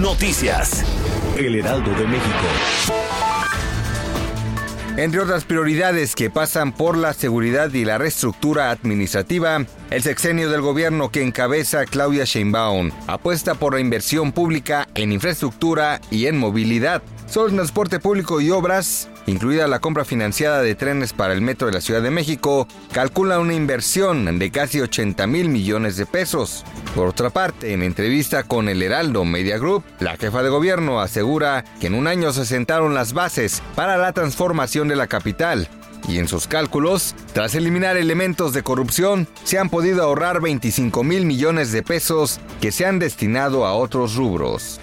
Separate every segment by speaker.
Speaker 1: Noticias. El Heraldo de México.
Speaker 2: Entre otras prioridades que pasan por la seguridad y la reestructura administrativa, el sexenio del gobierno que encabeza Claudia Sheinbaum apuesta por la inversión pública en infraestructura y en movilidad. Sobre el transporte público y obras, incluida la compra financiada de trenes para el metro de la Ciudad de México, calcula una inversión de casi 80 mil millones de pesos. Por otra parte, en entrevista con el Heraldo Media Group, la jefa de gobierno asegura que en un año se sentaron las bases para la transformación de la capital. Y en sus cálculos, tras eliminar elementos de corrupción, se han podido ahorrar 25 mil millones de pesos que se han destinado a otros rubros.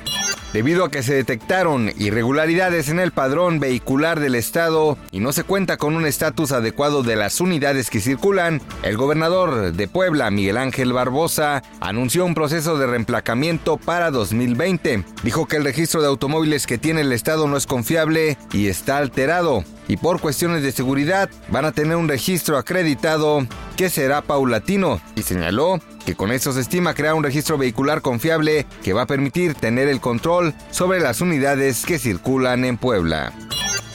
Speaker 2: Debido a que se detectaron irregularidades en el padrón vehicular del Estado y no se cuenta con un estatus adecuado de las unidades que circulan, el gobernador de Puebla, Miguel Ángel Barbosa, anunció un proceso de reemplacamiento para 2020. Dijo que el registro de automóviles que tiene el Estado no es confiable y está alterado y por cuestiones de seguridad van a tener un registro acreditado que será paulatino y señaló que con eso se estima crear un registro vehicular confiable que va a permitir tener el control sobre las unidades que circulan en Puebla.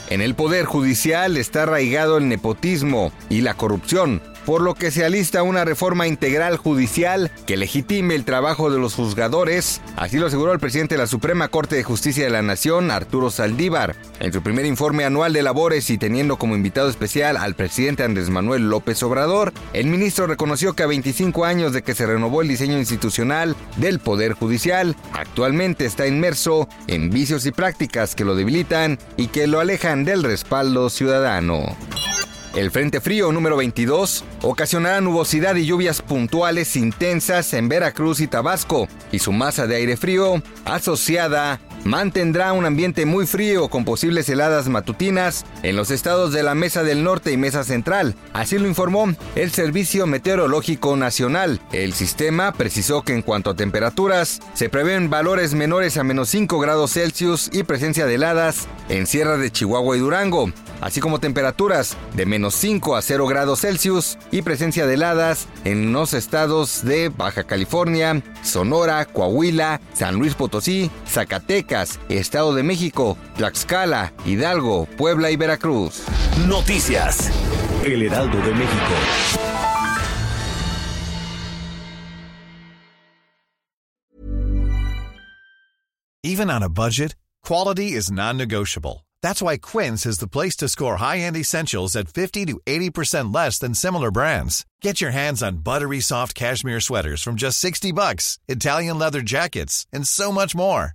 Speaker 2: En el Poder Judicial está arraigado el nepotismo y la corrupción, por lo que se alista una reforma integral judicial que legitime el trabajo de los juzgadores, así lo aseguró el presidente de la Suprema Corte de Justicia de la Nación, Arturo Saldívar. En su primer informe anual de labores y teniendo como invitado especial al presidente Andrés Manuel López Obrador, el ministro reconoció que a 25 años de que se renovó el diseño institucional del Poder Judicial, actualmente está inmerso en vicios y prácticas que lo debilitan y que lo alejan del respaldo ciudadano. El Frente Frío número 22 ocasionará nubosidad y lluvias puntuales intensas en Veracruz y Tabasco, y su masa de aire frío asociada mantendrá un ambiente muy frío con posibles heladas matutinas en los estados de la Mesa del Norte y Mesa Central. Así lo informó el Servicio Meteorológico Nacional. El sistema precisó que en cuanto a temperaturas, se prevén valores menores a menos 5 grados Celsius y presencia de heladas en Sierra de Chihuahua y Durango así como temperaturas de menos 5 a 0 grados Celsius y presencia de heladas en los estados de Baja California, Sonora, Coahuila, San Luis Potosí, Zacatecas, Estado de México, Tlaxcala, Hidalgo, Puebla y Veracruz.
Speaker 1: Noticias. El Heraldo de México.
Speaker 3: Even on a budget, quality is non-negotiable. That's why Quince is the place to score high-end essentials at 50 to 80% less than similar brands. Get your hands on buttery soft cashmere sweaters from just 60 bucks, Italian leather jackets, and so much more.